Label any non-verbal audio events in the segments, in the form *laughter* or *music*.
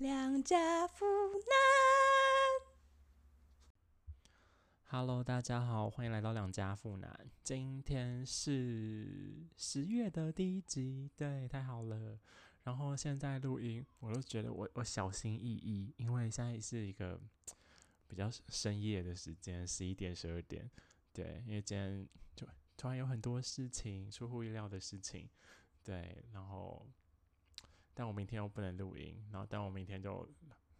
两家妇男。Hello，大家好，欢迎来到两家妇男。今天是十月的第一集，对，太好了。然后现在录音，我都觉得我我小心翼翼，因为现在是一个比较深夜的时间，十一点、十二点，对，因为今天就突然有很多事情，出乎意料的事情，对，然后但我明天又不能录音，然后但我明天就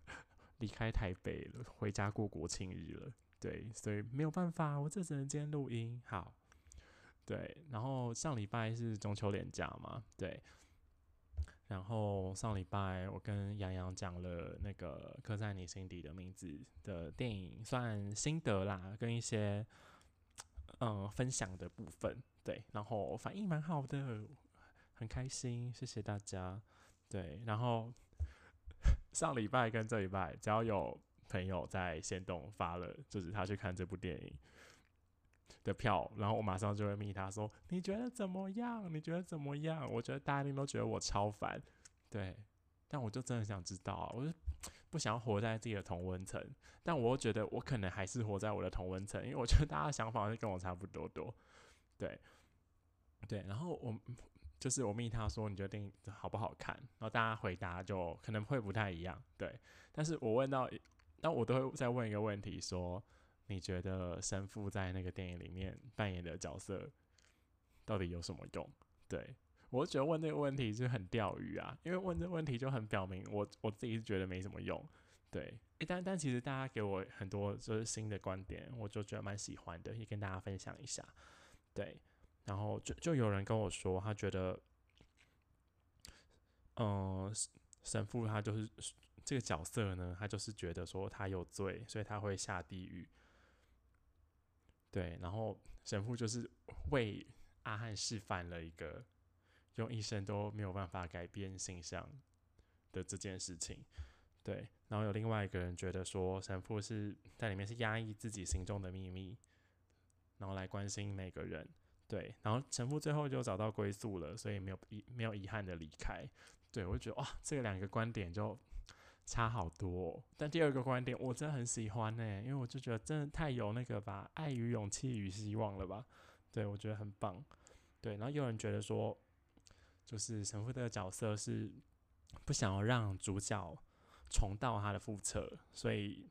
*laughs* 离开台北了，回家过国庆日了。对，所以没有办法，我这只能今天录音。好，对，然后上礼拜是中秋连假嘛，对，然后上礼拜我跟杨洋讲了那个刻在你心底的名字的电影，算心得啦，跟一些嗯分享的部分，对，然后反应蛮好的，很开心，谢谢大家。对，然后上礼拜跟这礼拜，只要有朋友在线动发了，就是他去看这部电影的票，然后我马上就会密他说：“你觉得怎么样？你觉得怎么样？”我觉得大家一定都觉得我超烦，对，但我就真的想知道，我就不想活在自己的同温层，但我又觉得我可能还是活在我的同温层，因为我觉得大家的想法是跟我差不多多，对，对，然后我就是我密他说你觉得电影好不好看，然后大家回答就可能会不太一样，对，但是我问到。那我都会再问一个问题，说你觉得神父在那个电影里面扮演的角色到底有什么用？对我觉得问这个问题就很钓鱼啊，因为问这个问题就很表明我我自己是觉得没什么用。对，但但其实大家给我很多就是新的观点，我就觉得蛮喜欢的，也跟大家分享一下。对，然后就就有人跟我说，他觉得，嗯、呃，神父他就是。这个角色呢，他就是觉得说他有罪，所以他会下地狱。对，然后神父就是为阿汉示范了一个用一生都没有办法改变形象的这件事情。对，然后有另外一个人觉得说神父是在里面是压抑自己心中的秘密，然后来关心每个人。对，然后神父最后就找到归宿了，所以没有遗没有遗憾的离开。对我就觉得哇，这两个观点就。差好多、哦，但第二个观点我真的很喜欢呢，因为我就觉得真的太有那个吧，爱与勇气与希望了吧？对我觉得很棒。对，然后有人觉得说，就是神父这个角色是不想要让主角重蹈他的覆辙，所以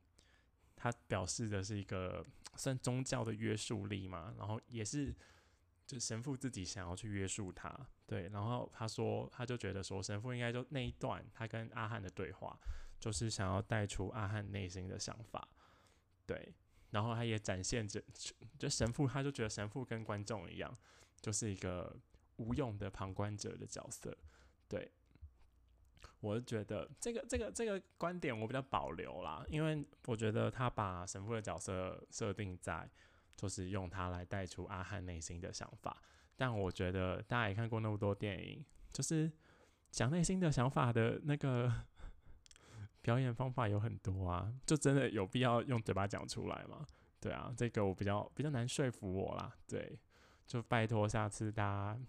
他表示的是一个算宗教的约束力嘛，然后也是就神父自己想要去约束他。对，然后他说，他就觉得说，神父应该就那一段他跟阿汉的对话。就是想要带出阿汉内心的想法，对，然后他也展现着，就神父他就觉得神父跟观众一样，就是一个无用的旁观者的角色，对，我是觉得这个这个这个观点我比较保留啦，因为我觉得他把神父的角色设定在，就是用它来带出阿汉内心的想法，但我觉得大家也看过那么多电影，就是讲内心的想法的那个。*laughs* 表演方法有很多啊，就真的有必要用嘴巴讲出来吗？对啊，这个我比较比较难说服我啦。对，就拜托下次大家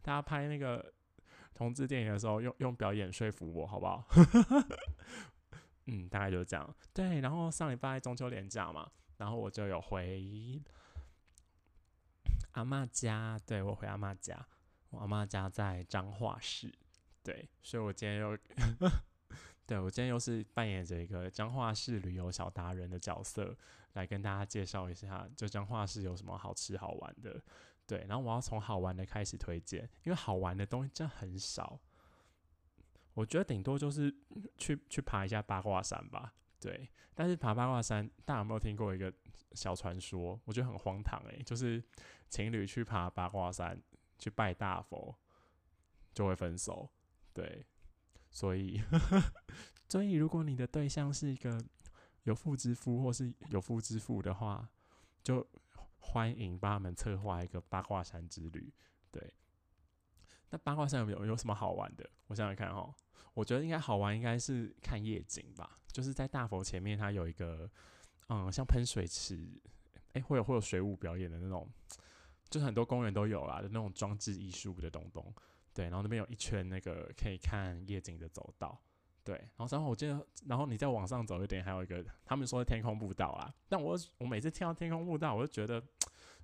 大家拍那个同志电影的时候，用用表演说服我好不好？*laughs* 嗯，大概就是这样。对，然后上礼拜中秋连假嘛，然后我就有回阿嬷家，对我回阿嬷家，我阿嬷家在彰化市，对，所以我今天又。*laughs* 对，我今天又是扮演着一个彰化市旅游小达人的角色，来跟大家介绍一下，就彰化市有什么好吃好玩的。对，然后我要从好玩的开始推荐，因为好玩的东西真的很少。我觉得顶多就是去去爬一下八卦山吧。对，但是爬八卦山，大家有没有听过一个小传说？我觉得很荒唐诶、就是情侣去爬八卦山去拜大佛就会分手。对。所以，*laughs* 所以如果你的对象是一个有妇之夫或是有妇之夫的话，就欢迎帮他们策划一个八卦山之旅。对，那八卦山有有有什么好玩的？我想想看哦，我觉得应该好玩，应该是看夜景吧。就是在大佛前面，它有一个嗯，像喷水池，诶，会有会有水舞表演的那种，就是很多公园都有啦的那种装置艺术的东东。对，然后那边有一圈那个可以看夜景的走道，对，然后然后我记得，然后你再往上走一点，还有一个他们说的天空步道啊，但我我每次听到天空步道，我就觉得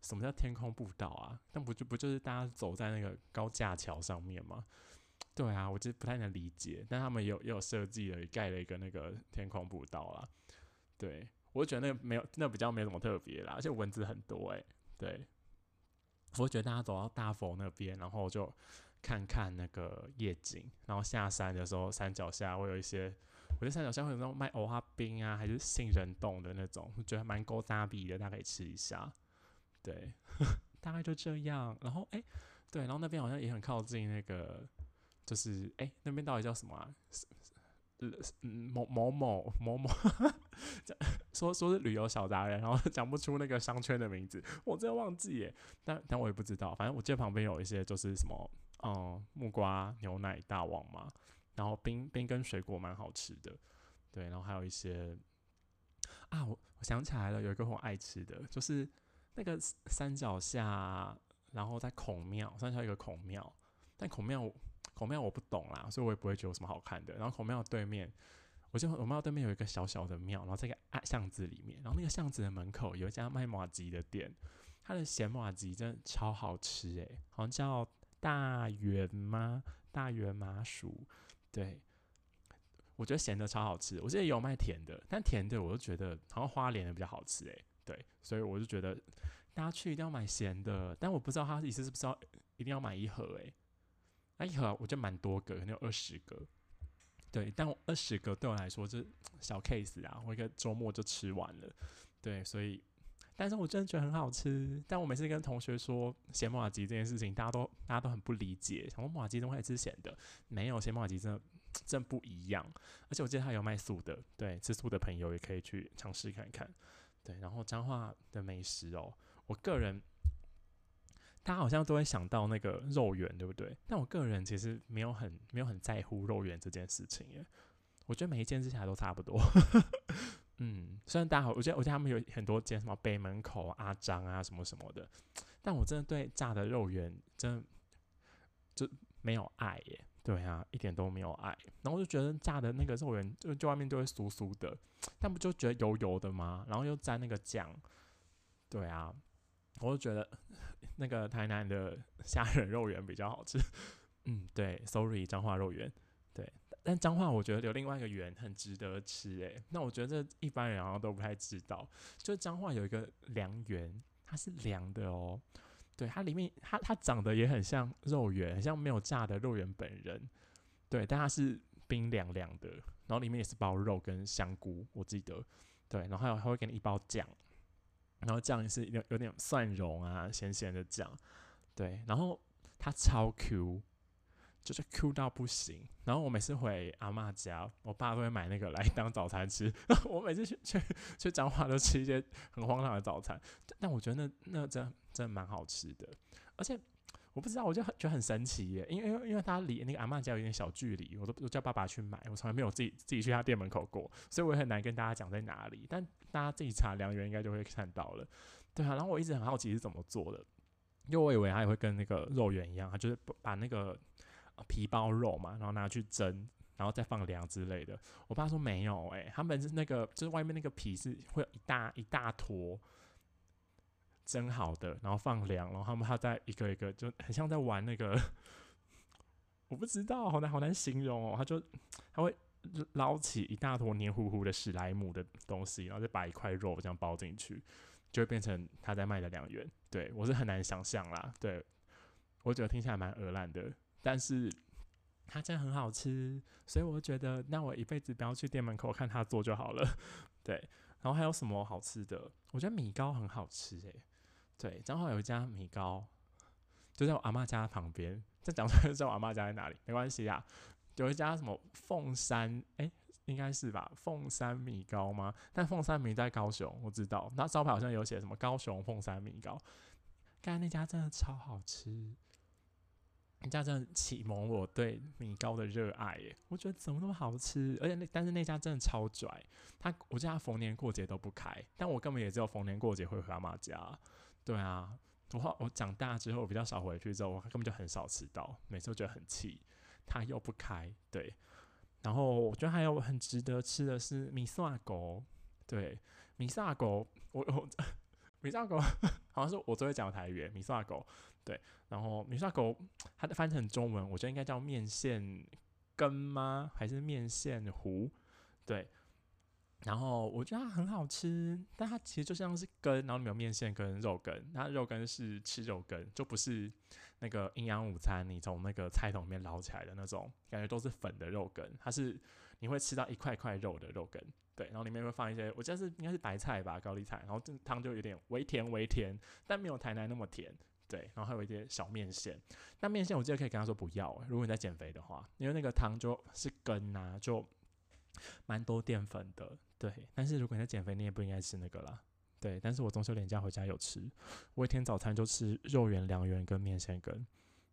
什么叫天空步道啊？但不就不就是大家走在那个高架桥上面吗？对啊，我就不太能理解，但他们有也有设计了盖了一个那个天空步道啦。对我觉得那个没有那比较没什么特别啦，而且蚊子很多诶、对，我觉得大家走到大佛那边，然后就看看那个夜景，然后下山的时候，山脚下会有一些，我觉得山脚下会有那种卖藕花冰啊，还是杏仁冻的那种，我觉得蛮勾搭比的，大家可以吃一下。对，*laughs* 大概就这样。然后哎、对，然后那边好像也很靠近那个，就是哎、那边到底叫什么啊？呃嗯某某某某某，*laughs* 说说是旅游小达人，然后讲不出那个商圈的名字，我真的忘记耶。但但我也不知道，反正我记得旁边有一些就是什么，嗯，木瓜牛奶大王嘛，然后冰冰跟水果蛮好吃的，对，然后还有一些啊，我我想起来了，有一个我爱吃的，就是那个山脚下，然后在孔庙，山下有一个孔庙，但孔庙孔庙我不懂啦，所以我也不会觉得有什么好看的。然后孔庙对面，我记得孔庙对面有一个小小的庙，然后在一个暗巷子里面，然后那个巷子的门口有一家卖马吉的店，它的咸马吉真的超好吃诶、好像叫大圆吗？大圆麻薯，对。我觉得咸的超好吃，我记得也有卖甜的，但甜的我就觉得好像花莲的比较好吃诶、对，所以我就觉得大家去一定要买咸的，但我不知道他意思是不是要一定要买一盒诶、那一盒我觉得蛮多个，可能有二十个，对，但我二十个对我来说就是小 case 啊，我一个周末就吃完了，对，所以，但是我真的觉得很好吃，但我每次跟同学说咸马吉这件事情，大家都大家都很不理解，想说马吉怎么会吃咸的？没有，咸马吉真的真不一样，而且我记得它有卖素的，对，吃素的朋友也可以去尝试看看，对，然后彰化的美食哦，我个人。大家好像都会想到那个肉圆，对不对？但我个人其实没有很没有很在乎肉圆这件事情耶。我觉得每一间吃起来都差不多。*laughs* 嗯，虽然大家好，我觉得我觉得他们有很多间什么北门口阿张啊什么什么的，但我真的对炸的肉圆真的就没有爱耶。对啊，一点都没有爱。然后我就觉得炸的那个肉圆就就外面就会酥酥的，但不就觉得油油的吗？然后又沾那个酱，对啊，我就觉得那个台南的虾仁肉圆比较好吃。嗯，对，sorry，彰化肉圆，对，但彰化我觉得有另外一个圆很值得吃诶。那我觉得这一般人好像都不太知道，就彰化有一个凉圆，它是凉的哦。对，它里面它它长得也很像肉圆，很像没有炸的肉圆本人。对，但它是冰凉凉的，然后里面也是包肉跟香菇，我记得。对，然后还有还会给你一包酱，然后酱是有有点蒜蓉啊，咸咸的酱。对，然后它超 Q，就是 Q 到不行。然后我每次回阿嬷家，我爸都会买那个来当早餐吃。*laughs* 我每次去去去彰化都吃一些很荒唐的早餐，但我觉得那那真真的蛮好吃的，而且。我不知道，我就很觉得很神奇耶，因为因为因为他离那个阿嬷家有点小距离，我都我叫爸爸去买，我从来没有自己自己去他店门口过，所以我也很难跟大家讲在哪里。但大家自己查良缘应该就会看到了，对啊。然后我一直很好奇是怎么做的，因为我以为他也会跟那个肉圆一样，他就是把那个皮包肉嘛，然后拿去蒸，然后再放凉之类的。我爸说没有、欸，他们是那个就是外面那个皮是会有一大一大坨。蒸好的，然后放凉，然后他们他再一个一个就很像在玩那个，*laughs* 我不知道，好难好难形容哦。他就他会捞起一大坨黏糊糊的史莱姆的东西，然后再把一块肉这样包进去，就会变成他在卖的两元。对我是很难想象啦，对我觉得听起来蛮鹅烂的，但是它真的很好吃，所以我觉得那我一辈子不要去店门口看他做就好了。对，然后还有什么好吃的？我觉得米糕很好吃诶、对，正好有一家米糕，就在我阿妈家旁边。这讲出来就知道我阿妈家在哪里，没关系啊。有一家什么凤山，诶、应该是吧？凤山米糕吗？但凤山米在高雄，我知道。那招牌好像有写什么高雄凤山米糕。刚才那家真的超好吃，人家真的启蒙我对米糕的热爱耶！我觉得怎么那么好吃，而且那但是那家真的超拽。他我记得他逢年过节都不开，但我根本也只有逢年过节会回阿妈家。对啊，我我长大之后比较少回去之后，我根本就很少吃到，每次都觉得很气，他又不开。对，然后我觉得还有很值得吃的是米萨狗，对，米萨狗，我我米萨狗 *laughs* 好像是我最会讲台语，米萨狗，对，然后米萨狗它的翻成中文，我觉得应该叫面线羹吗？还是面线糊？对。然后我觉得它很好吃，但它其实就像是根，然后里面有面线跟肉根，它肉根是吃肉根，就不是那个营养午餐你从那个菜桶里面捞起来的那种，感觉都是粉的肉根，它是你会吃到一块块肉的肉根，对，然后里面会放一些，我记得是应该是白菜吧，高丽菜，然后这汤就有点微甜微甜，但没有台南那么甜，对，然后还有一些小面线，那面线我记得可以跟他说不要，如果你在减肥的话，因为那个汤就是根啊，就蛮多淀粉的。对，但是如果你在减肥，你也不应该吃那个啦。对，但是我中秋连假回家有吃，我一天早餐就吃肉圆、凉圆跟面线羹。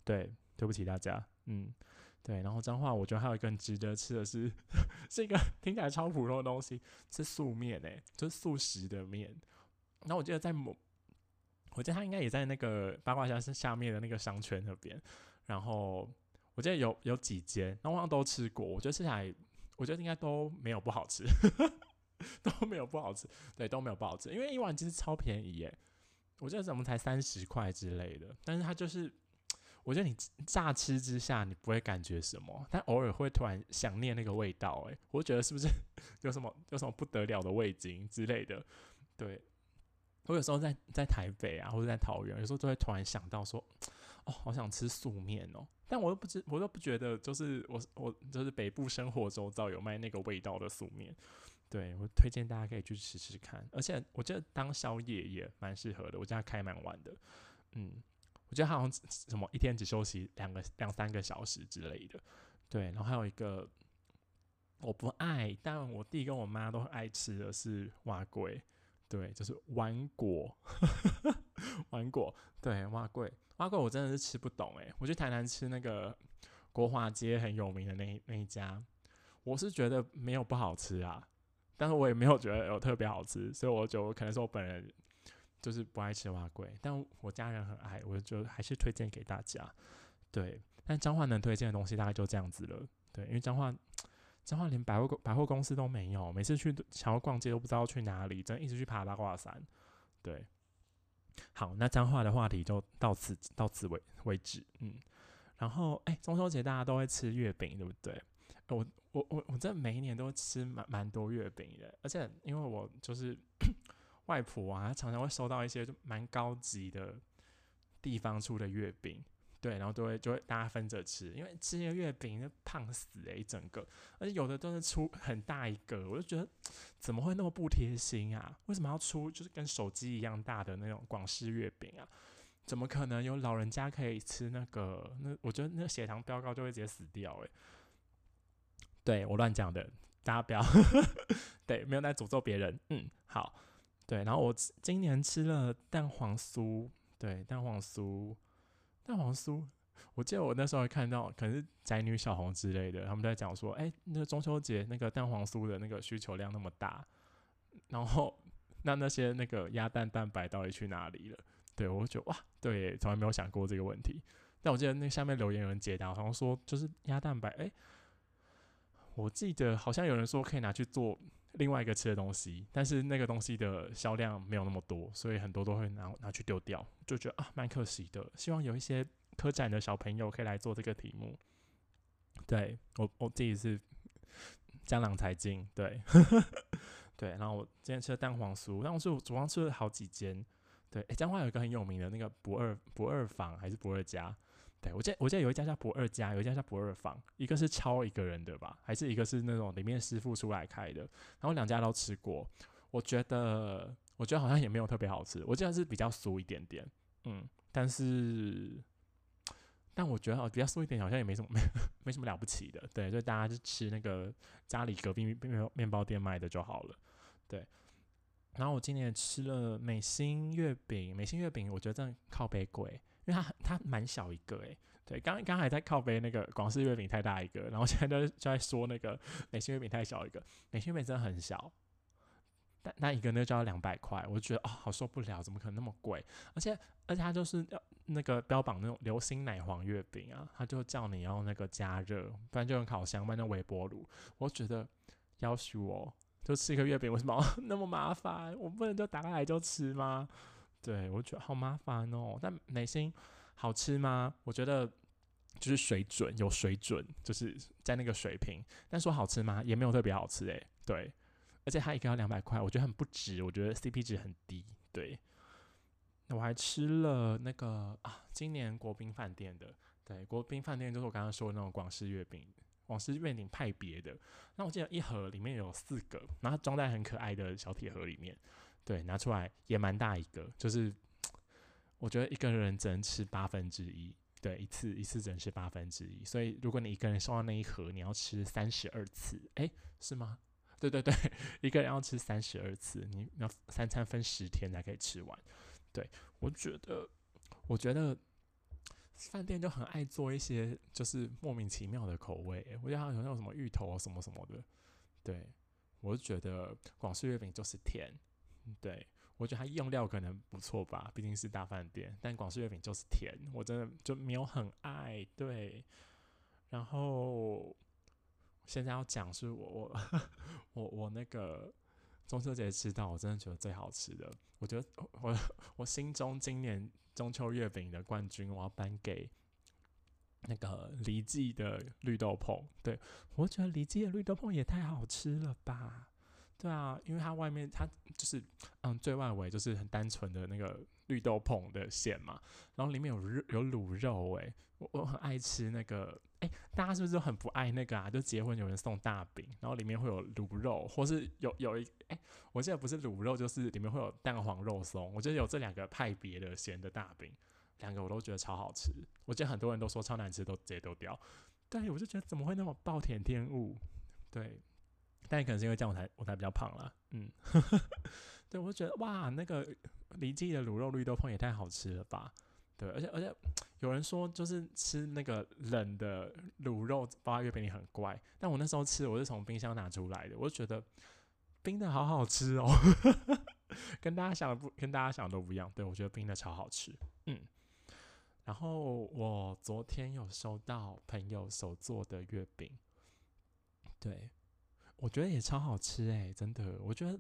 对，对不起大家，嗯，对。然后脏话，我觉得还有一个很值得吃的是，*laughs* 是一个听起来超普通的东西，是素面诶，就是素食的面。然后我记得在某，我记得他应该也在那个八卦山是下面的那个商圈那边。然后我记得有有几间，那我好像都吃过，我觉得吃起来，我觉得应该都没有不好吃。*laughs* 都没有不好吃，对，都没有不好吃，因为一碗其实超便宜耶，我觉得怎么才三十块之类的，但是它就是，我觉得你乍吃之下你不会感觉什么，但偶尔会突然想念那个味道，诶，我觉得是不是 *laughs* 有什么有什么不得了的味精之类的？对，我有时候在在台北啊，或者在桃园，有时候都会突然想到说，哦，好想吃素面哦，但我又不知，我都不觉得，就是我我就是北部生活周遭有卖那个味道的素面。对我推荐大家可以去吃吃看，而且我觉得当宵夜也蛮适合的。我家开蛮晚的，嗯，我觉得好像什么一天只休息两个两三个小时之类的。对，然后还有一个我不爱，但我弟跟我妈都爱吃的是蛙桂，对，就是丸果，*laughs* 丸果，对，蛙桂，蛙桂我真的是吃不懂诶，我去台南吃那个国华街很有名的那那一家，我是觉得没有不好吃啊。但是我也没有觉得有特别好吃，所以我就可能是我本人就是不爱吃蛙龟，但我家人很爱，我就还是推荐给大家。对，但彰化能推荐的东西大概就这样子了。对，因为彰化彰化连百货百货公司都没有，每次去想要逛街都不知道去哪里，真一直去爬八卦山。对，好，那脏话的话题就到此到此为为止。嗯，然后哎，中秋节大家都会吃月饼，对不对？我我我我这每一年都吃蛮蛮多月饼的，而且因为我就是 *coughs* 外婆啊，常常会收到一些就蛮高级的地方出的月饼，对，然后都会就会大家分着吃，因为吃个月饼就胖死诶，一整个，而且有的都是出很大一个，我就觉得怎么会那么不贴心啊？为什么要出就是跟手机一样大的那种广式月饼啊？怎么可能有老人家可以吃那个？那我觉得那血糖飙高就会直接死掉诶。对我乱讲的，大家不要 *laughs* 对，没有在诅咒别人。嗯，好，对，然后我今年吃了蛋黄酥，对，蛋黄酥，蛋黄酥，我记得我那时候还看到，可能是宅女小红之类的，他们在讲说，哎，那个中秋节那个蛋黄酥的那个需求量那么大，然后那那些那个鸭蛋蛋白到底去哪里了？对我觉得哇，对，从来没有想过这个问题。但我记得那下面留言有人解答，好像说就是鸭蛋白，哎。我记得好像有人说可以拿去做另外一个吃的东西，但是那个东西的销量没有那么多，所以很多都会拿拿去丢掉，就觉得啊蛮可惜的。希望有一些科展的小朋友可以来做这个题目。对我我自己是江郎才尽，对 *laughs* 对。然后我今天吃了蛋黄酥，但我是主要吃了好几间。对，诶，江华有一个很有名的那个不二不二坊还是不二家。对，我记得我记得有一家叫不二家，有一家叫不二坊，一个是超一个人的吧，还是一个是那种里面师傅出来开的，然后两家都吃过，我觉得我觉得好像也没有特别好吃，我记得是比较酥一点点，嗯，但是但我觉得比较酥一点好像也没什么没 *laughs* 没什么了不起的，对，所以大家就吃那个家里隔壁面面包店卖的就好了，对，然后我今年吃了美心月饼，美心月饼我觉得真的靠背贵。因为它它蛮小一个诶，对，刚刚还在靠背那个广式月饼太大一个，然后现在就就在说那个美心月饼太小一个，美心月饼真的很小，但那一个呢就要两百块，我觉得哦好受不了，怎么可能那么贵？而且而且它就是要那个标榜那种流心奶黄月饼啊，他就叫你要那个加热，不然就用烤箱，不然就微波炉。我觉得要求我就吃一个月饼，为什么 *laughs* 那么麻烦？我不能就打开来就吃吗？对我觉得好麻烦哦。但美心好吃吗？我觉得就是水准有水准，就是在那个水平。但说好吃吗？也没有特别好吃诶。对。而且它一个要两百块，我觉得很不值，我觉得 CP 值很低。对，那我还吃了那个啊，今年国宾饭店的，对，国宾饭店就是我刚刚说的那种广式月饼，广式月饼派别的。那我记得一盒里面有四个，然后装在很可爱的小铁盒里面，对，拿出来也蛮大一个，就是我觉得一个人只能吃八分之一，对，一次一次只能吃八分之一，所以如果你一个人收到那一盒，你要吃三十二次，诶，是吗？对对对，*laughs* 一个人要吃三十二次，你要三餐分十天才可以吃完。对我觉得，我觉得饭店就很爱做一些就是莫名其妙的口味。我觉得有那种什么芋头啊什么什么的。对我就觉得广式月饼就是甜。对我觉得它用料可能不错吧，毕竟是大饭店。但广式月饼就是甜，我真的就没有很爱。对，然后。现在要讲是我我我我那个中秋节吃到我真的觉得最好吃的，我觉得我我心中今年中秋月饼的冠军，我要颁给那个李记的绿豆椪。对我觉得李记的绿豆椪也太好吃了吧？对啊，因为它外面它就是嗯最外围就是很单纯的那个绿豆椪的馅嘛，然后里面有肉有卤肉诶，我我很爱吃那个。哎，大家是不是都很不爱那个啊？就结婚有人送大饼，然后里面会有卤肉，或是有有一哎，我记得不是卤肉，就是里面会有蛋黄肉松。我觉得有这两个派别的咸的大饼，两个我都觉得超好吃。我记得很多人都说超难吃，都直接丢掉。对，我就觉得怎么会那么暴殄天物？对，但可能是因为这样我才我才比较胖了。嗯，*laughs* 对，我就觉得哇，那个李记的卤肉绿豆椪也太好吃了吧？对，而且而且有人说就是吃那个冷的卤肉包月饼很怪，但我那时候吃我是从冰箱拿出来的，我就觉得冰的好好吃哦，*laughs* 跟大家想的不跟大家想的都不一样。对我觉得冰的超好吃，嗯。然后我昨天有收到朋友手做的月饼，对我觉得也超好吃哎，真的，我觉得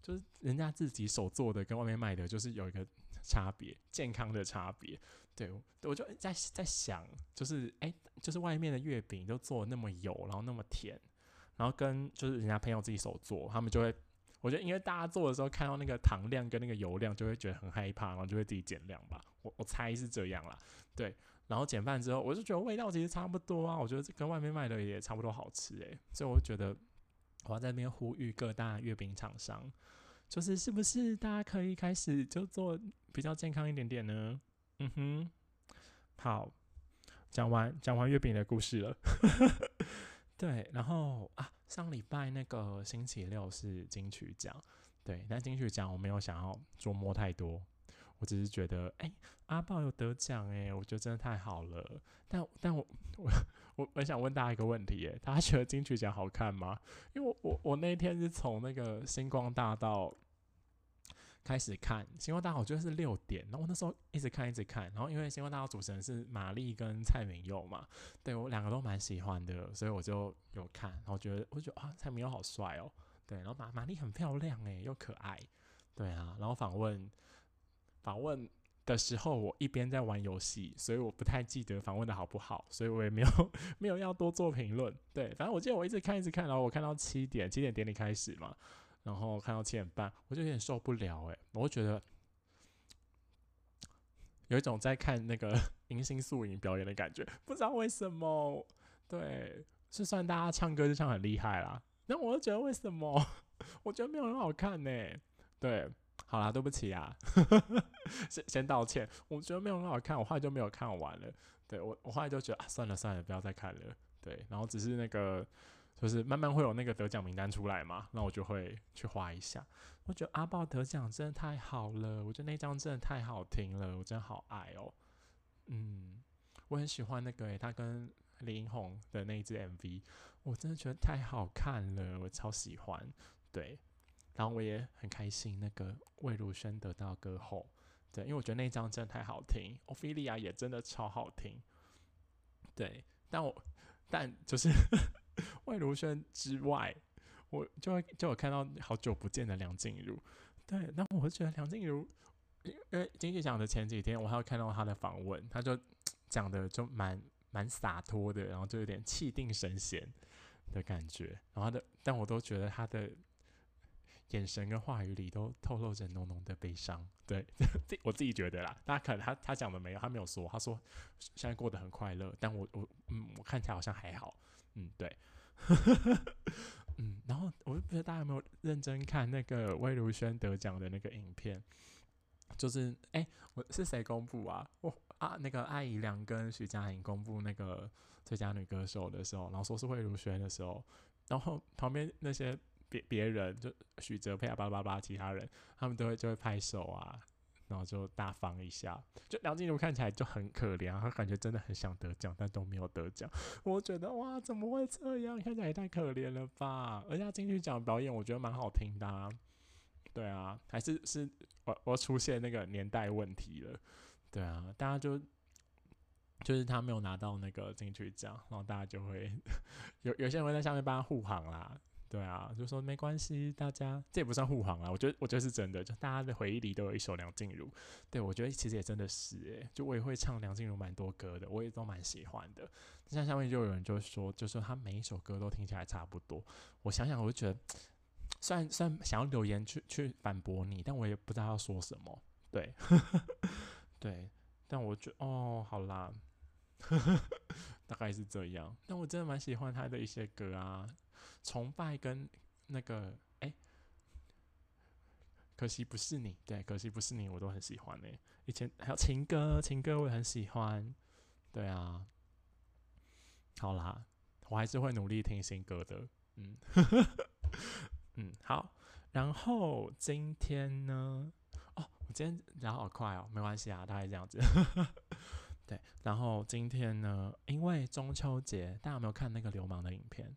就是人家自己手做的跟外面卖的就是有一个。差别，健康的差别，对我就在在想，就是哎，就是外面的月饼都做那么油，然后那么甜，然后跟就是人家朋友自己手做，他们就会，我觉得因为大家做的时候看到那个糖量跟那个油量，就会觉得很害怕，然后就会自己减量吧。我我猜是这样啦，对。然后减饭之后，我就觉得味道其实差不多啊，我觉得跟外面卖的也差不多好吃诶。所以我觉得我要在那边呼吁各大月饼厂商。就是是不是大家可以开始就做比较健康一点点呢？嗯哼，好，讲完讲完月饼的故事了。*laughs* 对，然后啊，上礼拜那个星期六是金曲奖，对，但金曲奖我没有想要琢磨太多，我只是觉得，哎，阿豹有得奖，哎，我觉得真的太好了。但但我我我我想问大家一个问题，哎，大家觉得金曲奖好看吗？因为我我我那天是从那个星光大道。开始看《星光大道》，我觉得是六点，然后我那时候一直看一直看，然后因为《星光大道》主持人是玛丽跟蔡明佑嘛，对我两个都蛮喜欢的，所以我就有看，然后觉得我觉得啊，蔡明佑好帅哦，对，然后玛玛丽很漂亮诶，又可爱，对啊，然后访问访问的时候，我一边在玩游戏，所以我不太记得访问的好不好，所以我也没有 *laughs* 没有要多做评论，对，反正我记得我一直看一直看，然后我看到七点七点典礼开始嘛。然后看到七点半，我就有点受不了哎，我觉得有一种在看那个 *laughs* 迎新素影表演的感觉，不知道为什么。对，就算大家唱歌就唱很厉害啦，那我就觉得为什么？*laughs* 我觉得没有很好看呢。对，好啦，对不起啊，先 *laughs* 先道歉。我觉得没有很好看，我后来就没有看完了。对我，我后来就觉得啊，算了算了，不要再看了。对，然后只是那个。就是慢慢会有那个得奖名单出来嘛，那我就会去画一下。我觉得阿豹得奖真的太好了，我觉得那张真的太好听了，我真的好爱哦。嗯，我很喜欢那个诶，他跟林英红的那一支 MV，我真的觉得太好看了，我超喜欢。对，然后我也很开心，那个魏如萱得到歌后，对，因为我觉得那张真的太好听，欧菲利亚也真的超好听，对，但我但就是 *laughs* 魏如萱之外，我就会就有看到好久不见的梁静茹，对，那我觉得梁静茹，因为金曲奖的前几天，我还有看到她的访问，她就讲的就蛮蛮洒脱的，然后就有点气定神闲的感觉，然后的，但我都觉得她的。眼神跟话语里都透露着浓浓的悲伤，对，*laughs* 这我自己觉得啦。大家可能他他讲的没有，他没有说，他说现在过得很快乐，但我我嗯，我看起来好像还好，嗯，对，*laughs* 嗯，然后我就不知道大家有没有认真看那个魏如萱得奖的那个影片，就是哎，我是谁公布啊？我啊，那个艾怡良跟徐佳莹公布那个最佳女歌手的时候，然后说是魏如萱的时候，然后旁边那些。别别人就许哲佩啊，巴拉巴拉，其他人他们都会就会拍手啊，然后就大方一下。就梁静茹看起来就很可怜，她感觉真的很想得奖，但都没有得奖。我觉得哇，怎么会这样？看起来也太可怜了吧！而且进去讲表演，我觉得蛮好听的。啊对啊，还是是我我出现那个年代问题了。对啊，大家就就是他没有拿到那个金曲奖，然后大家就会 *laughs* 有有些人会在下面帮他护航啦。对啊，就说没关系，大家这也不算护航啊。我觉得，我觉得是真的，就大家的回忆里都有一首梁静茹。对我觉得其实也真的是诶，就我也会唱梁静茹蛮多歌的，我也都蛮喜欢的。像下面就有人就说，就说他每一首歌都听起来差不多。我想想，我就觉得，虽然虽然想要留言去去反驳你，但我也不知道要说什么。对，*laughs* 对，但我觉得哦，好啦，*laughs* 大概是这样。但我真的蛮喜欢他的一些歌啊。崇拜跟那个哎，可惜不是你，对，可惜不是你，我都很喜欢呢。以前还有情歌，情歌我也很喜欢，对啊。好啦，我还是会努力听新歌的，嗯，*laughs* 嗯，好。然后今天呢？哦，我今天聊好快哦，没关系啊，大概这样子。*laughs* 对，然后今天呢，因为中秋节，大家有没有看那个流氓的影片？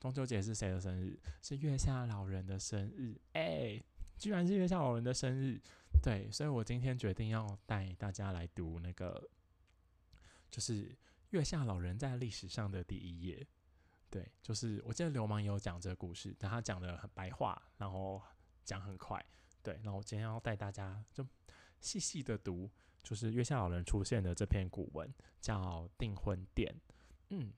中秋节是谁的生日？是月下老人的生日。哎，居然是月下老人的生日。对，所以我今天决定要带大家来读那个，就是月下老人在历史上的第一页。对，就是我记得流氓也有讲这个故事，但他讲的很白话，然后讲很快。对，那我今天要带大家就细细的读，就是月下老人出现的这篇古文，叫《订婚殿》。嗯。《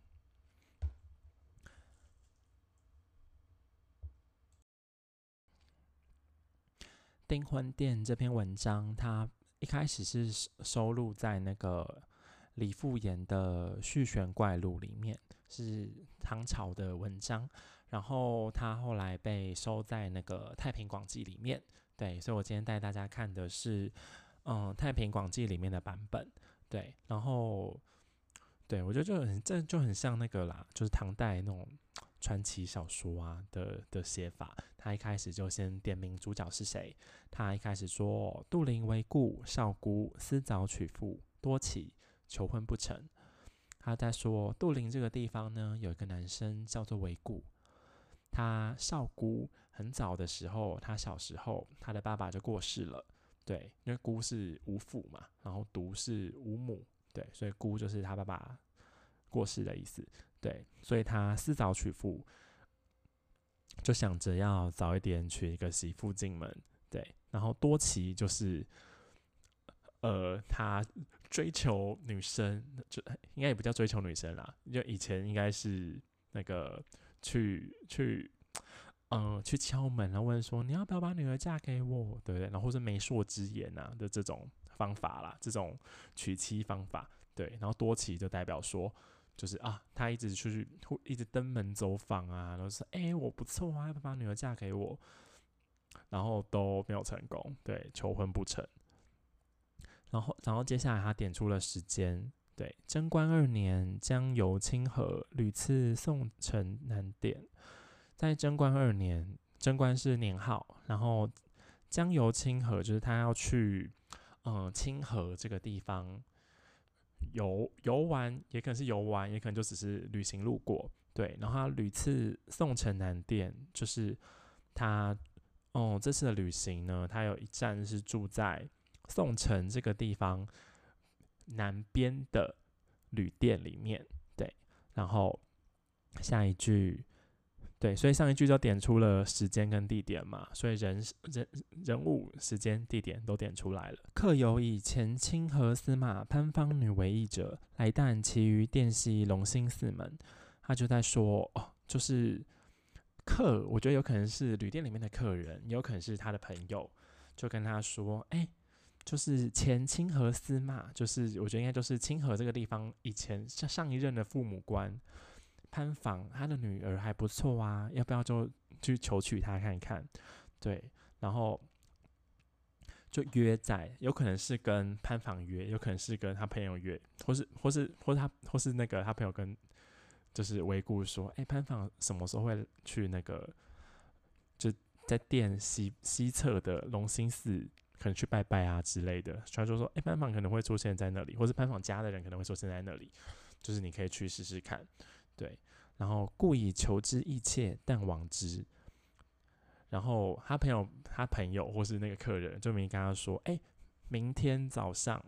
订婚殿》这篇文章，它一开始是收录在那个李复言的《续玄怪录》里面，是唐朝的文章。然后它后来被收在那个《太平广记》里面。对，所以我今天带大家看的是，嗯，《太平广记》里面的版本。对，然后，对我觉得就很这就很像那个啦，就是唐代那种。传奇小说啊的的写法，他一开始就先点名主角是谁。他一开始说：“杜陵为故，少孤，私早娶妇，多起，求婚不成。”他在说杜陵这个地方呢，有一个男生叫做为故，他少孤，很早的时候，他小时候他的爸爸就过世了。对，因为孤是无父嘛，然后独是无母，对，所以孤就是他爸爸过世的意思。对，所以他四早娶妇，就想着要早一点娶一个媳妇进门。对，然后多奇就是，呃，他追求女生，就应该也不叫追求女生啦，就以前应该是那个去去，嗯，去敲门，然后问说你要不要把女儿嫁给我，对不对？然后或者媒妁之言啊的这种方法啦，这种娶妻方法。对，然后多奇就代表说。就是啊，他一直出去，一直登门走访啊，然后说：“哎，我不错啊，要把女儿嫁给我？”然后都没有成功，对，求婚不成。然后，然后接下来他点出了时间，对，贞观二年，将由清河屡次送城南殿。在贞观二年，贞观是年号，然后将由清河就是他要去，嗯，清河这个地方。游游玩也可能是游玩，也可能就只是旅行路过。对，然后他屡次宋城南店，就是他哦，这次的旅行呢，他有一站是住在宋城这个地方南边的旅店里面，对，然后下一句。对，所以上一句就点出了时间跟地点嘛，所以人人人物、时间、地点都点出来了。客有以前清河司马潘芳女为义者，来旦其余殿西龙兴寺门。他就在说，哦，就是客，我觉得有可能是旅店里面的客人，也有可能是他的朋友，就跟他说，哎，就是前清河司马，就是我觉得应该就是清河这个地方以前上上一任的父母官。潘访他的女儿还不错啊，要不要就去求娶她看一看？对，然后就约在，有可能是跟潘访约，有可能是跟他朋友约，或是或是或是他或是那个他朋友跟就是维顾说，哎，潘访什么时候会去那个就在殿西西侧的龙兴寺，可能去拜拜啊之类的。传说说，哎，潘访可能会出现在那里，或是潘访家的人可能会出现在那里，就是你可以去试试看。对，然后故以求之意切，但往之。然后他朋友，他朋友或是那个客人，就明跟他说：“哎，明天早上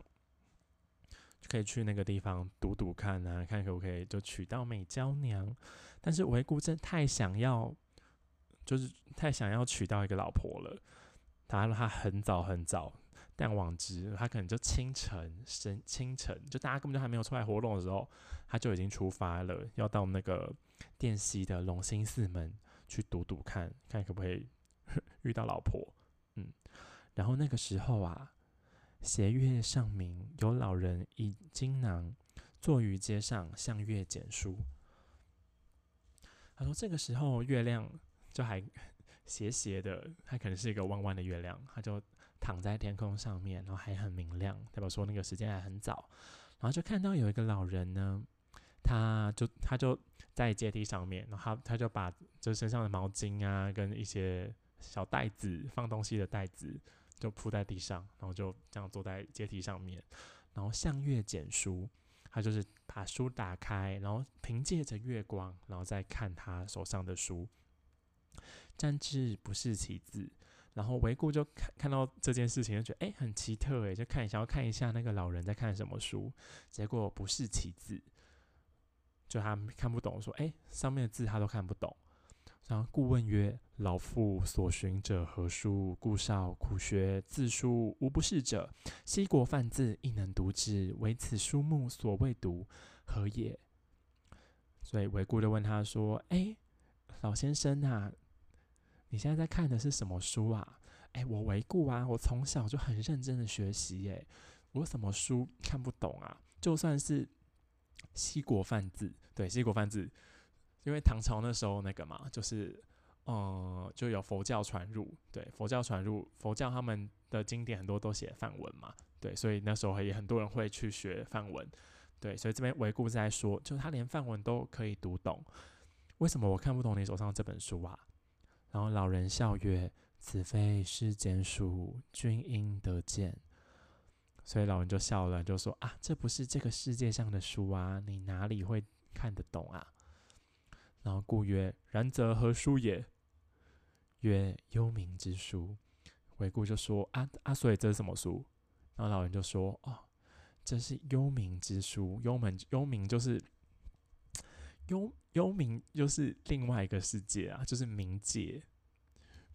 可以去那个地方赌赌看啊，看可不可以就娶到美娇娘。”但是维固真太想要，就是太想要娶到一个老婆了。他说他很早很早。但往之，他可能就清晨，深清晨，就大家根本就还没有出来活动的时候，他就已经出发了，要到那个电西的龙兴寺门去赌赌看看可不可以 *laughs* 遇到老婆。嗯，然后那个时候啊，斜月上明，有老人以金囊坐于街上向月简书。他说这个时候月亮就还 *laughs* 斜斜的，它可能是一个弯弯的月亮，他就。躺在天空上面，然后还很明亮，代表说那个时间还很早。然后就看到有一个老人呢，他就他就在阶梯上面，然后他他就把就身上的毛巾啊，跟一些小袋子放东西的袋子就铺在地上，然后就这样坐在阶梯上面，然后向月捡书。他就是把书打开，然后凭借着月光，然后再看他手上的书，站字不是其字。然后维顾就看看到这件事情，就觉得哎很奇特哎，就看想要看一下那个老人在看什么书，结果不是其字，就他看不懂，说哎上面的字他都看不懂。然后顾问曰：“老妇所寻者何书？顾少苦学字书，无不是者。西国范字亦能读之，唯此书目所未读，何也？”所以维顾就问他说：“哎，老先生啊。”你现在在看的是什么书啊？哎，我回顾啊，我从小就很认真的学习，哎，我什么书看不懂啊？就算是西国范字，对，西国范字，因为唐朝那时候那个嘛，就是，嗯，就有佛教传入，对，佛教传入，佛教他们的经典很多都写范文嘛，对，所以那时候也很多人会去学范文，对，所以这边回顾在说，就他连范文都可以读懂，为什么我看不懂你手上这本书啊？然后老人笑曰：“此非世间书，君应得见。”所以老人就笑了，就说：“啊，这不是这个世界上的书啊，你哪里会看得懂啊？”然后故曰：“然则何书也？”曰：“幽冥之书。”回顾就说：“啊啊，所以这是什么书？”然后老人就说：“哦，这是幽冥之书。幽冥幽冥就是幽。”幽冥就是另外一个世界啊，就是冥界，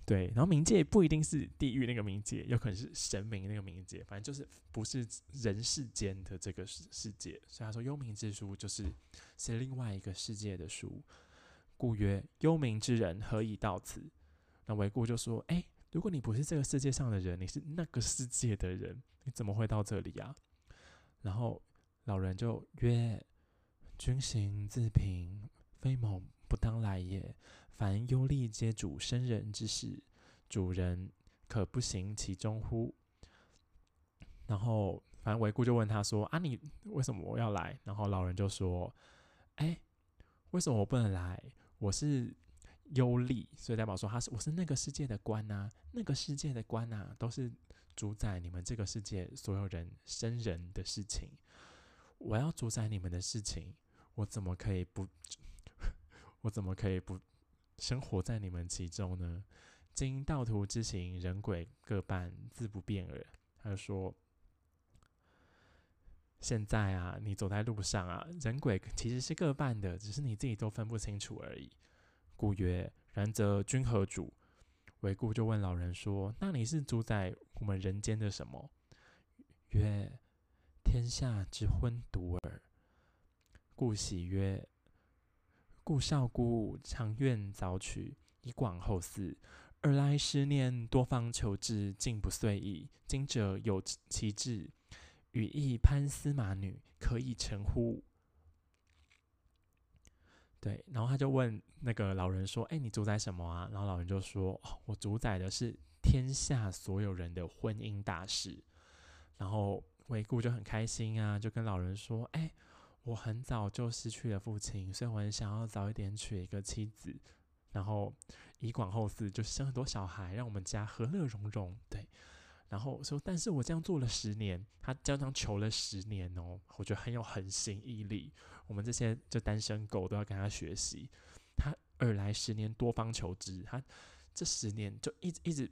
对。然后冥界不一定是地狱那个冥界，有可能是神明那个冥界，反正就是不是人世间的这个世世界。所以他说幽冥之书就是是另外一个世界的书，故曰幽冥之人何以到此？那维固就说：哎，如果你不是这个世界上的人，你是那个世界的人，你怎么会到这里啊？然后老人就曰：君行自平。非某不当来也。凡忧利皆主生人之事，主人可不行其中乎？然后，反正维固就问他说：“啊，你为什么我要来？”然后老人就说：“哎，为什么我不能来？我是忧利，所以代表说他是我是那个世界的官呐。那个世界的官呐，都是主宰你们这个世界所有人生人的事情。我要主宰你们的事情，我怎么可以不？” *laughs* 我怎么可以不生活在你们其中呢？今道途之行，人鬼各半，自不辨耳。他就说，现在啊，你走在路上啊，人鬼其实是各半的，只是你自己都分不清楚而已。故曰：然则君何主？韦固就问老人说：“那你是主宰我们人间的什么？”曰：“天下之昏毒耳。”故喜曰：“故少孤常愿早取，以广后嗣。尔来十年，多方求治，竟不遂矣。今者有其志，与一潘司马女，可以成乎？”对，然后他就问那个老人说：“哎，你主宰什么啊？”然后老人就说：“哦，我主宰的是天下所有人的婚姻大事。”然后韦固就很开心啊，就跟老人说：“哎，我很早就失去了父亲，所以我很想要早一点娶一个妻子，然后以广后嗣，就生很多小孩，让我们家和乐融融。”对。然后说：“但是我这样做了十年，他这样求了十年哦，我觉得很有恒心毅力。”我们这些就单身狗都要跟他学习。他二来十年多方求知，他这十年就一直一直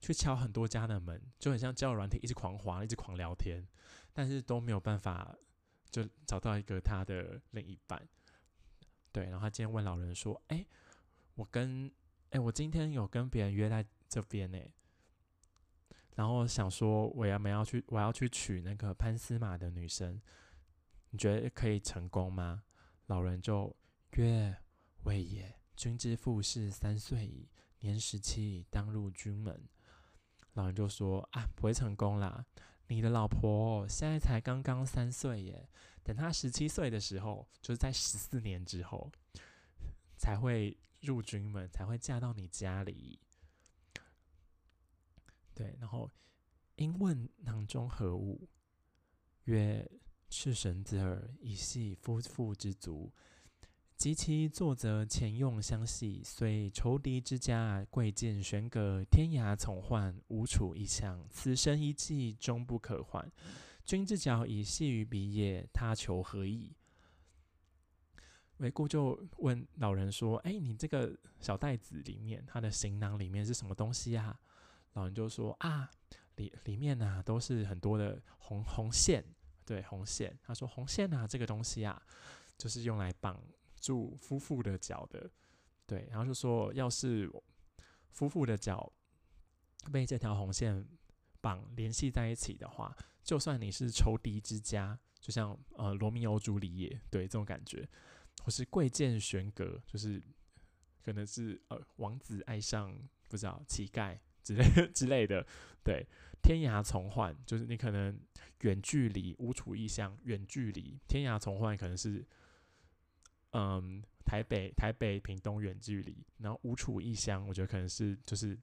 去敲很多家的门，就很像交友软体，一直狂滑，一直狂聊天，但是都没有办法就找到一个他的另一半。对，然后他今天问老人说：“哎，我跟哎，我今天有跟别人约在这边呢，然后想说我要没要去，我要去娶那个潘司马的女生。”你觉得可以成功吗？老人就曰：“未也。君之父是三岁矣，年十七，当入军门。”老人就说：“啊，不会成功啦！你的老婆现在才刚刚三岁耶，等她十七岁的时候，就是在十四年之后，才会入军门，才会嫁到你家里。”对，然后因问囊中何物，曰。赤绳子耳，以系夫妇之足。及其作则前用相系，虽仇敌之家，贵贱悬隔，天涯从患，无处一向。此生一计，终不可还。君之脚已系于彼也，他求何意？韦固就问老人说：“哎，你这个小袋子里面，他的行囊里面是什么东西啊？”老人就说：“啊，里里面呢，都是很多的红红线。”对红线，他说红线啊，这个东西啊，就是用来绑住夫妇的脚的。对，然后就说，要是夫妇的脚被这条红线绑联系在一起的话，就算你是仇敌之家，就像呃罗密欧朱丽叶，对这种感觉，或是贵贱悬隔，就是可能是呃王子爱上不知道乞丐之类之类的，对。天涯从患，就是你可能远距离无处异乡，远距离天涯从患可能是，嗯，台北台北屏东远距离，然后无处异乡，我觉得可能是就是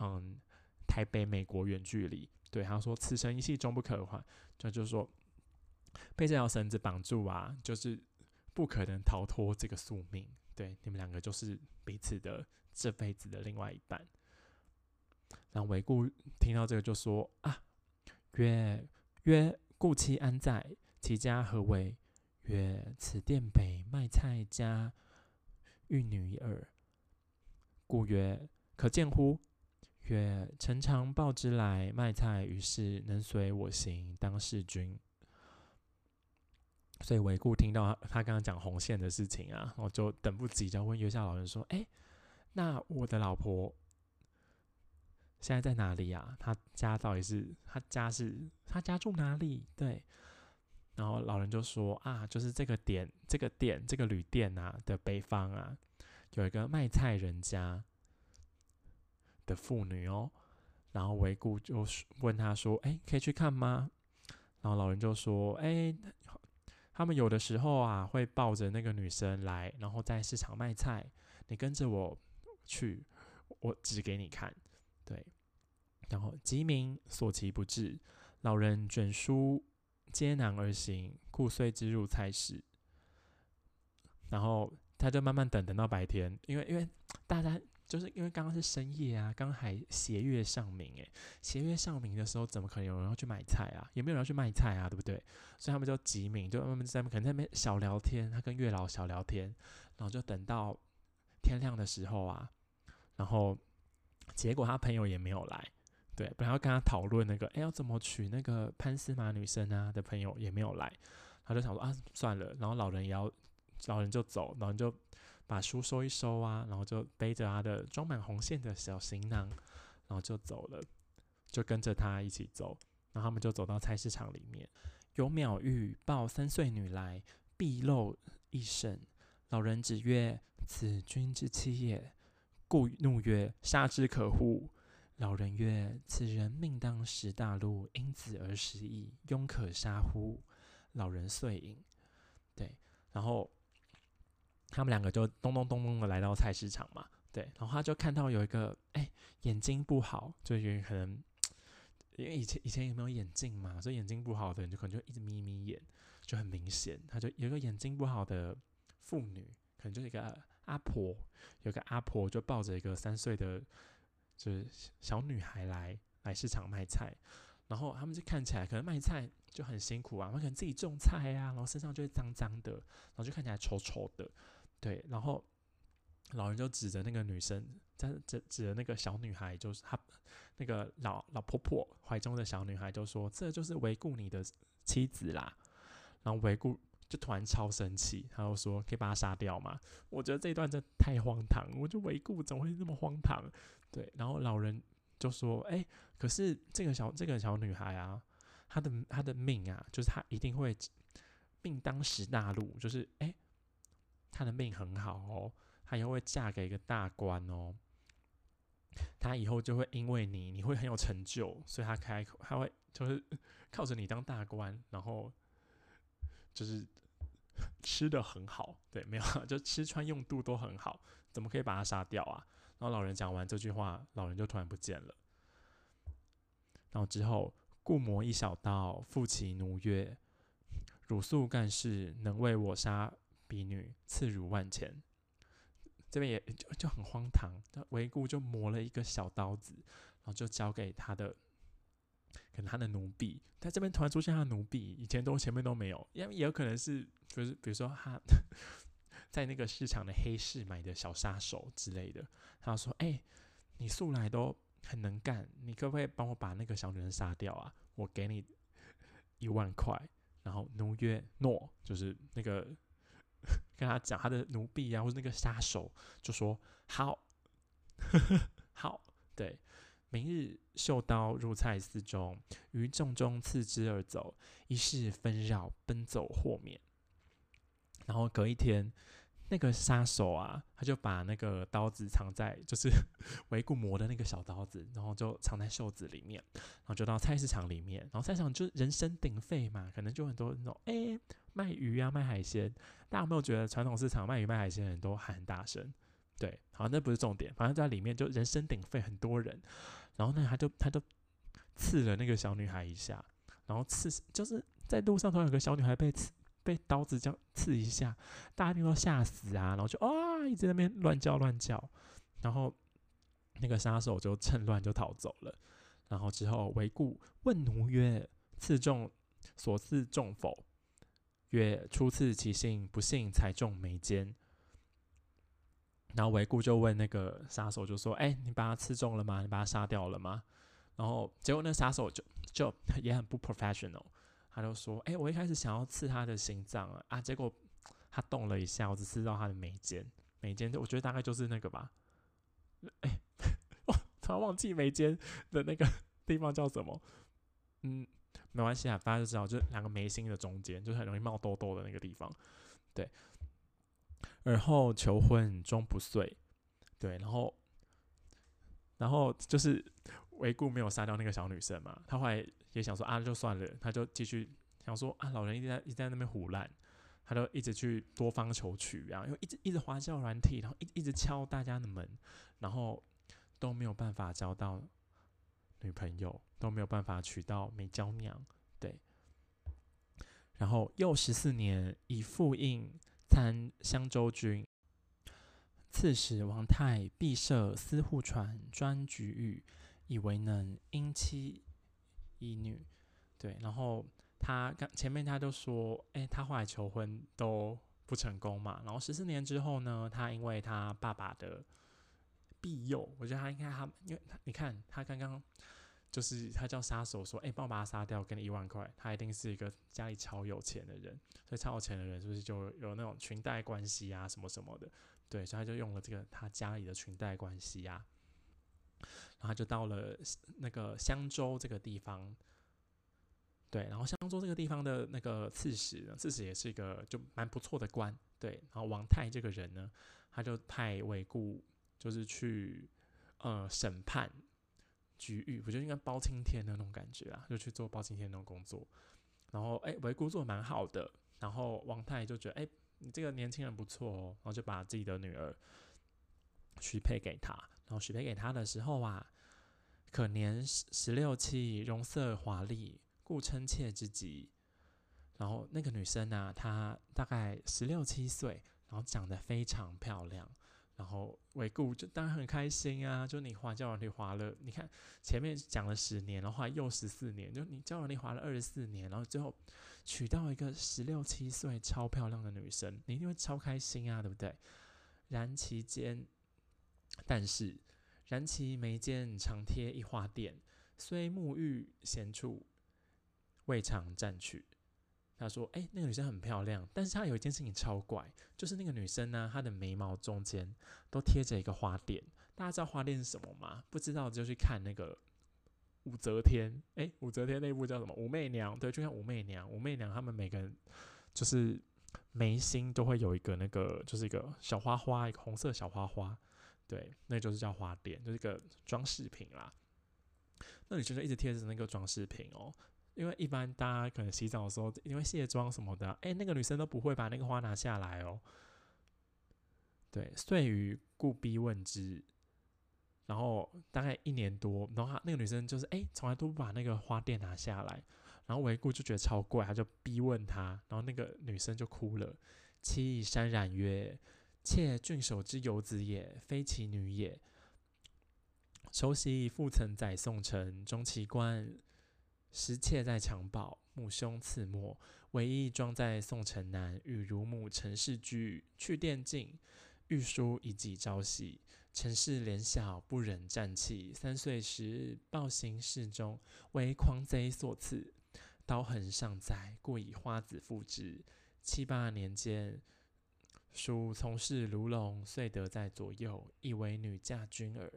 嗯，台北美国远距离。对，他说此生一系终不可换，这就是说被这条绳子绑住啊，就是不可能逃脱这个宿命。对，你们两个就是彼此的这辈子的另外一半。然后韦固听到这个就说啊，曰曰故妻安在？其家何为？曰此店北卖菜家玉女耳。故曰可见乎？曰臣常报之来卖菜，于是能随我行，当事君。所以韦固听到他刚刚讲红线的事情啊，我就等不及，就问月下老人说：哎，那我的老婆？现在在哪里呀？他家到底是他家是他家住哪里？对，然后老人就说啊，就是这个点，这个店，这个旅店啊的北方啊，有一个卖菜人家的妇女哦。然后维固就是问他说：“哎，可以去看吗？”然后老人就说：“哎，他们有的时候啊，会抱着那个女生来，然后在市场卖菜。你跟着我去，我指给你看。”对，然后吉民所其不至，老人卷书艰难而行，故遂之入菜市。然后他就慢慢等，等到白天，因为因为大家就是因为刚刚是深夜啊，刚还斜月上明，诶，斜月上明的时候，怎么可能有人要去买菜啊？也没有人要去卖菜啊，对不对？所以他们就吉民，就慢慢在可能在那边小聊天，他跟月老小聊天，然后就等到天亮的时候啊，然后。结果他朋友也没有来，对，本来要跟他讨论那个，哎，要怎么娶那个潘斯玛女生啊的朋友也没有来，他就想说啊，算了，然后老人也要，老人就走，老人就把书收一收啊，然后就背着他的装满红线的小行囊，然后就走了，就跟着他一起走，然后他们就走到菜市场里面，有秒玉抱三岁女来，毕露一身，老人只曰：“此君之妻也。”故怒曰：“杀之可乎？”老人曰：“此人命当食大禄，因子而食矣，庸可杀乎？”老人遂饮。对，然后他们两个就咚咚咚咚的来到菜市场嘛。对，然后他就看到有一个，哎，眼睛不好，就因为可能因为以前以前有没有眼镜嘛，所以眼睛不好的人就可能就一直眯眯眼，就很明显。他就有一个眼睛不好的妇女，可能就是一个。阿婆有个阿婆就抱着一个三岁的，就是小女孩来来市场卖菜，然后他们就看起来可能卖菜就很辛苦啊，他们可能自己种菜啊，然后身上就会脏脏的，然后就看起来丑丑的，对，然后老人就指着那个女生，在指指着那个小女孩，就是她那个老老婆婆怀中的小女孩，就说这就是维顾你的妻子啦，然后维顾。就突然超生气，他就说：“可以把他杀掉吗？”我觉得这一段真太荒唐，我就维顾怎么会这么荒唐？对，然后老人就说：“哎，可是这个小这个小女孩啊，她的她的命啊，就是她一定会命当时大路，就是哎，她的命很好哦，她以后会嫁给一个大官哦，她以后就会因为你，你会很有成就，所以她开口，她会就是 *laughs* 靠着你当大官，然后就是。”吃的很好，对，没有，就吃穿用度都很好，怎么可以把他杀掉啊？然后老人讲完这句话，老人就突然不见了。然后之后，故磨一小刀，复其奴曰：“汝素干事，能为我杀婢女，赐汝万钱。”这边也就就很荒唐，他韦固就磨了一个小刀子，然后就交给他的。可能他的奴婢，他这边突然出现他的奴婢，以前都前面都没有，因为也有可能是，就是比如说他在那个市场的黑市买的小杀手之类的。他说：“哎，你素来都很能干，你可不可以帮我把那个小女人杀掉啊？我给你一万块。”然后奴约：“诺。”就是那个跟他讲他的奴婢啊，或者那个杀手就说：“好，*laughs* 好，对。”明日绣刀入菜寺中，于众中刺之而走，一世纷扰，奔走豁免。然后隔一天，那个杀手啊，他就把那个刀子藏在，就是 *laughs* 维固磨的那个小刀子，然后就藏在袖子里面，然后就到菜市场里面。然后菜市场就人声鼎沸嘛，可能就很多那种哎卖鱼啊卖海鲜，大家有没有觉得传统市场卖鱼卖海鲜的人都喊很大声？对，好，那不是重点，反正在里面就人声鼎沸，很多人。然后呢，他就他就刺了那个小女孩一下，然后刺就是在路上突然有个小女孩被刺被刀子这样刺一下，大家听到吓死啊，然后就啊一直在那边乱叫乱叫，然后那个杀手就趁乱就逃走了。然后之后维固问奴曰：“刺中所刺中否？”曰：“初次其信，不信才中眉间。”然后维固就问那个杀手，就说：“哎，你把他刺中了吗？你把他杀掉了吗？”然后结果那杀手就就也很不 professional，他就说：“哎，我一开始想要刺他的心脏啊，结果他动了一下，我只刺到他的眉间，眉间我觉得大概就是那个吧。哎，我突然忘记眉间的那个地方叫什么。嗯，没关系啊，大家就知道，就是两个眉心的中间，就是很容易冒痘痘的那个地方。对。”而后求婚终不遂，对，然后，然后就是维固没有杀掉那个小女生嘛，他后来也想说啊，就算了，他就继续想说啊，老人一直在一直在那边胡乱，他就一直去多方求取啊，因为一直一直花叫软体，然后一一直敲大家的门，然后都没有办法交到女朋友，都没有办法娶到美娇娘，对，然后又十四年以复印。参襄州军，刺史王泰必设司户船，专局狱，以为能因妻一女。对，然后他刚前面他就说，哎，他后来求婚都不成功嘛。然后十四年之后呢，他因为他爸爸的庇佑。我觉得他应该他，因为他你看他刚刚就是他叫杀手说，哎、帮我把他杀掉，给你一万块。他一定是一个家里超有钱的人，所以超有钱的人是不是就有那种裙带关系啊，什么什么的？对，所以他就用了这个他家里的裙带关系啊，然后就到了那个香洲这个地方。对，然后香洲这个地方的那个刺史，刺史也是一个就蛮不错的官。对，然后王泰这个人呢，他就派韦固就是去呃审判局域，我觉得应该包青天的那种感觉啊，就去做包青天那种工作。然后哎，韦固做的蛮好的，然后王泰就觉得哎，你这个年轻人不错哦，然后就把自己的女儿许配给他。然后许配给他的时候啊，可年十六七，容色华丽。故称妾之极，然后那个女生呢，她大概十六七岁，然后长得非常漂亮，然后韦固就当然很开心啊，就你花教人你花了，你看前面讲了十年，然后又十四年，就你教人你花了二十四年，然后最后娶到一个十六七岁超漂亮的女生，你一定会超开心啊，对不对？然其间，但是然其眉间常贴一花钿，虽沐浴闲处。未尝占取。他说：“哎，那个女生很漂亮，但是她有一件事情超怪，就是那个女生呢，她的眉毛中间都贴着一个花钿。大家知道花钿是什么吗？不知道就去看那个武则天。哎，武则天那部叫什么？武媚娘。对，就像武媚娘。武媚娘他们每个人就是眉心都会有一个那个，就是一个小花花，一个红色小花花。对，那就是叫花钿，就是一个装饰品啦。那女生就一直贴着那个装饰品哦。”因为一般大家可能洗澡的时候，因为卸妆什么的，哎，那个女生都不会把那个花拿下来哦。对，遂于故逼问之，然后大概一年多，然后那个女生就是哎，从来都不把那个花钿拿下来，然后韦固就觉得超怪，他就逼问她，然后那个女生就哭了，妻以潸然曰：“妾郡守之游子也，非其女也。仇昔父曾载宋城，中其官。”失妾在襁褓，母兄刺没，唯一装在宋城南，与乳母陈氏居，去殿近，御书以己朝夕。陈氏怜小，不忍战泣。三岁时，暴行室中，为狂贼所刺，刀痕尚在，故以花子复之。七八年间，属从事卢龙，遂得在左右，以为女嫁君耳。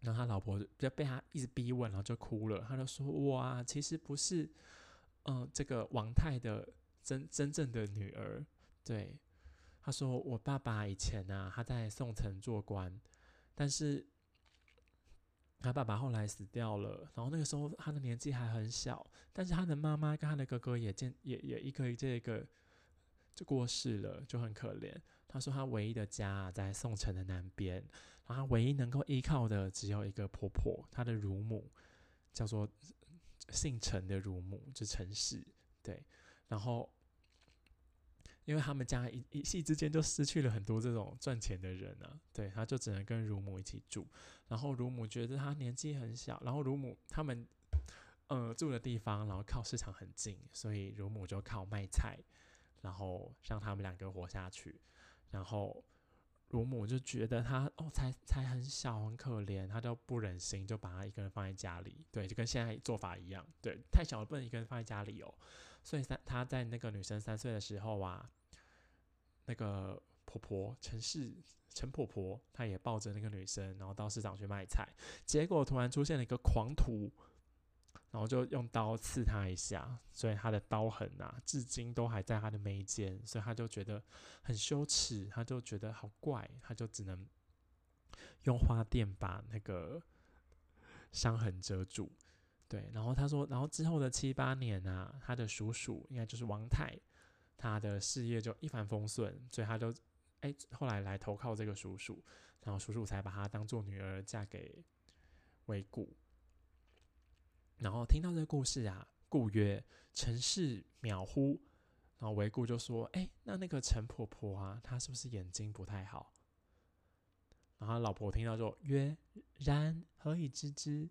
然后他老婆就被他一直逼问，然后就哭了。他就说：“哇，其实不是，嗯，这个王太的真真正的女儿。”对，他说：“我爸爸以前呢，他在宋城做官，但是他爸爸后来死掉了。然后那个时候他的年纪还很小，但是他的妈妈跟他的哥哥也见也也一个这个就过世了，就很可怜。他说他唯一的家在宋城的南边。”然后他唯一能够依靠的只有一个婆婆，她的乳母叫做姓陈的乳母，就陈氏。对，然后因为他们家一一夕之间就失去了很多这种赚钱的人啊，对，他就只能跟乳母一起住。然后乳母觉得他年纪很小，然后乳母他们呃住的地方，然后靠市场很近，所以乳母就靠卖菜，然后让他们两个活下去，然后。乳母就觉得他哦，才才很小，很可怜，他就不忍心，就把他一个人放在家里。对，就跟现在做法一样。对，太小了，不能一个人放在家里哦。所以三他在那个女生三岁的时候啊，那个婆婆陈氏陈婆婆，她也抱着那个女生，然后到市场去卖菜。结果突然出现了一个狂徒。然后就用刀刺他一下，所以他的刀痕啊，至今都还在他的眉间，所以他就觉得很羞耻，他就觉得好怪，他就只能用花钿把那个伤痕遮住。对，然后他说，然后之后的七八年啊，他的叔叔应该就是王太，他的事业就一帆风顺，所以他就哎后来来投靠这个叔叔，然后叔叔才把他当做女儿嫁给韦固。然后听到这个故事啊，故曰：“陈氏渺乎？”然后韦固就说：“哎，那那个陈婆婆啊，她是不是眼睛不太好？”然后老婆听到就曰：“然，何以知之？”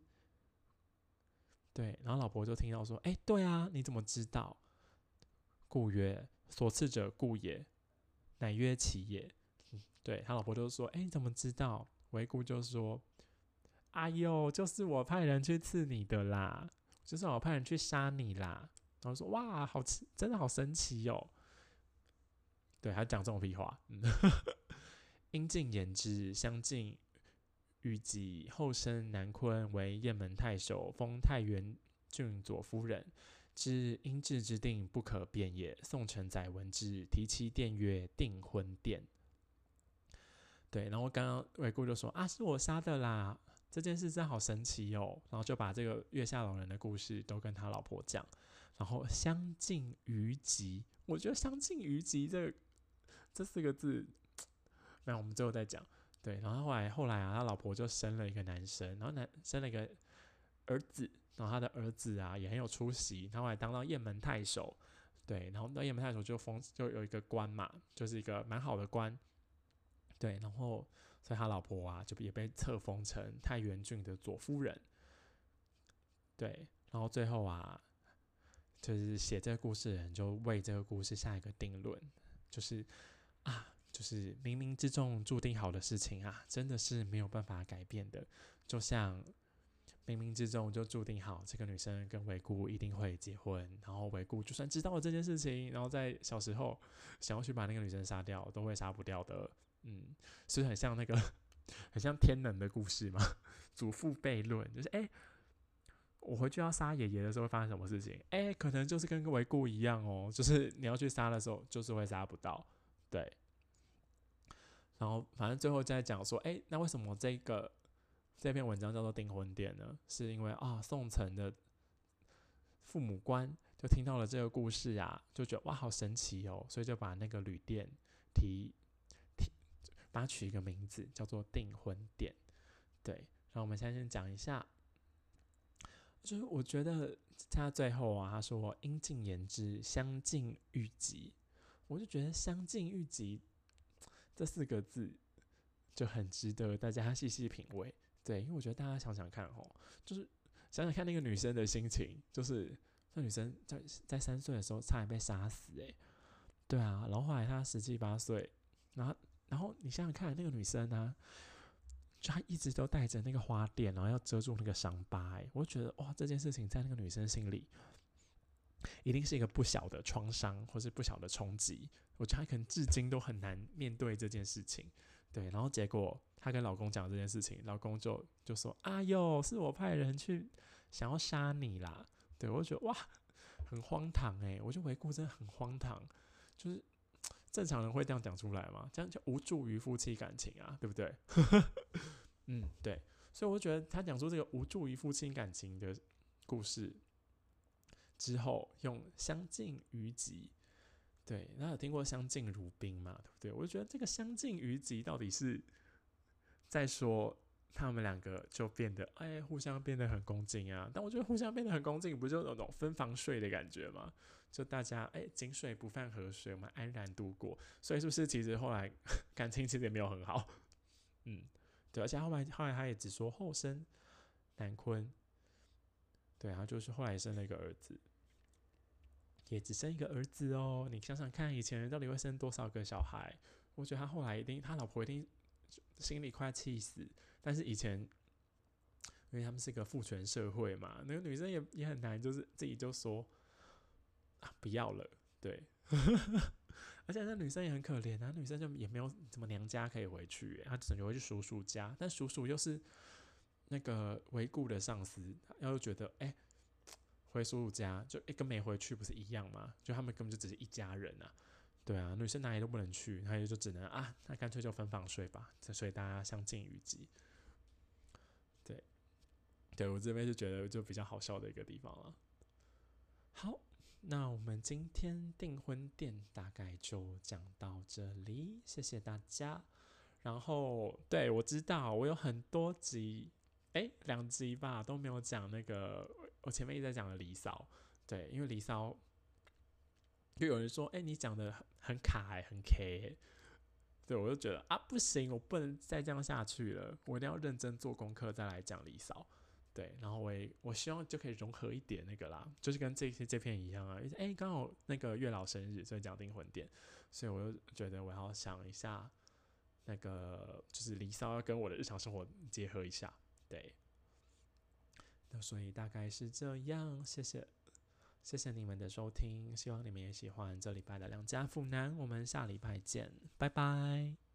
对，然后老婆就听到说：“哎，对啊，你怎么知道？”故曰：“所赐者故也。”乃曰：“其也。*laughs* ”对他老婆就说：“哎，你怎么知道？维姑就说：“哎呦，就是我派人去刺你的啦，就是我派人去杀你啦。”然后说：“哇，好奇，真的好神奇哦。”对，还讲这种屁话。嗯，*laughs* 应尽言之，相近于己，后生南昆为雁门太守，封太原郡左夫人。知应制之定不可变也。宋承载闻之，提其殿曰：“订婚殿。”对，然后刚刚韦固就说：“啊，是我杀的啦！这件事真好神奇哦。”然后就把这个月下老人的故事都跟他老婆讲。然后相敬于己，我觉得“相敬于己”这这四个字，那我们最后再讲。对，然后后来后来啊，他老婆就生了一个男生，然后男生了一个儿子。然后他的儿子啊也很有出息，他后来当到雁门太守，对，然后到雁门太守就封就有一个官嘛，就是一个蛮好的官，对，然后所以他老婆啊就也被册封成太原郡的左夫人，对，然后最后啊，就是写这个故事的人就为这个故事下一个定论，就是啊，就是冥冥之中注定好的事情啊，真的是没有办法改变的，就像。冥冥之中就注定好，这个女生跟维姑一定会结婚。然后维姑就算知道了这件事情，然后在小时候想要去把那个女生杀掉，都会杀不掉的。嗯，是很像那个很像天能的故事嘛？*laughs* 祖父悖论就是，哎，我回去要杀爷爷的时候会发生什么事情？哎，可能就是跟维姑一样哦，就是你要去杀的时候，就是会杀不到。对。然后反正最后在讲说，哎，那为什么这个？这篇文章叫做《订婚殿》呢，是因为啊，宋城的父母官就听到了这个故事啊，就觉得哇，好神奇哦，所以就把那个旅店提，把它取一个名字叫做“订婚店”。对，然后我们现在先讲一下，就是我觉得他最后啊，他说“应尽言之，相敬欲极”，我就觉得“相敬欲极”这四个字就很值得大家细细品味。对，因为我觉得大家想想看哦，就是想想看那个女生的心情，就是那女生在在三岁的时候差点被杀死，诶，对啊，然后后来她十七八岁，然后然后你想想看那个女生呢，就她一直都带着那个花店，然后要遮住那个伤疤，诶，我觉得哇，这件事情在那个女生心里一定是一个不小的创伤，或是不小的冲击，我觉得她可能至今都很难面对这件事情。对，然后结果她跟老公讲这件事情，老公就就说：“啊哟，是我派人去想要杀你啦。”对我就觉得哇，很荒唐哎，我就回顾真的很荒唐，就是正常人会这样讲出来吗？这样就无助于夫妻感情啊，对不对？*laughs* 嗯，对，所以我觉得他讲出这个无助于夫妻感情的故事之后，用相敬于己。对，那有听过相敬如宾嘛？对不对？我就觉得这个相敬于己到底是在说他们两个就变得哎，互相变得很恭敬啊。但我觉得互相变得很恭敬，不就那种分房睡的感觉吗？就大家哎，井水不犯河水，我们安然度过。所以是不是其实后来 *laughs* 感情其实也没有很好？嗯，对，而且后来后来他也只说后生南坤，对，然后就是后来生了一个儿子。也只生一个儿子哦，你想想看，以前人到底会生多少个小孩？我觉得他后来一定，他老婆一定心里快气死。但是以前，因为他们是一个父权社会嘛，那个女生也也很难，就是自己就说啊不要了，对。*laughs* 而且那女生也很可怜啊，女生就也没有什么娘家可以回去，她只能回去叔叔家，但叔叔又是那个维固的上司，然后觉得哎。回叔叔家就一跟没回去不是一样吗？就他们根本就只是一家人啊，对啊，女生哪里都不能去，他也就只能啊，那干脆就分房睡吧，所以大家相敬如宾。对，我这边就觉得就比较好笑的一个地方了。好，那我们今天订婚店大概就讲到这里，谢谢大家。然后，对我知道我有很多集，哎，两集吧都没有讲那个。我前面一直在讲的《离骚》，对，因为《离骚》就有人说：“哎，你讲的很很卡，很 K。”对我就觉得啊，不行，我不能再这样下去了，我一定要认真做功课再来讲《离骚》。对，然后我也我希望就可以融合一点那个啦，就是跟这些这篇一样啊。哎，刚好那个月老生日，所以讲订婚店，所以我就觉得我要想一下那个就是离骚要跟我的日常生活结合一下，对。那所以大概是这样，谢谢，谢谢你们的收听，希望你们也喜欢这礼拜的两家妇男，我们下礼拜见，拜拜。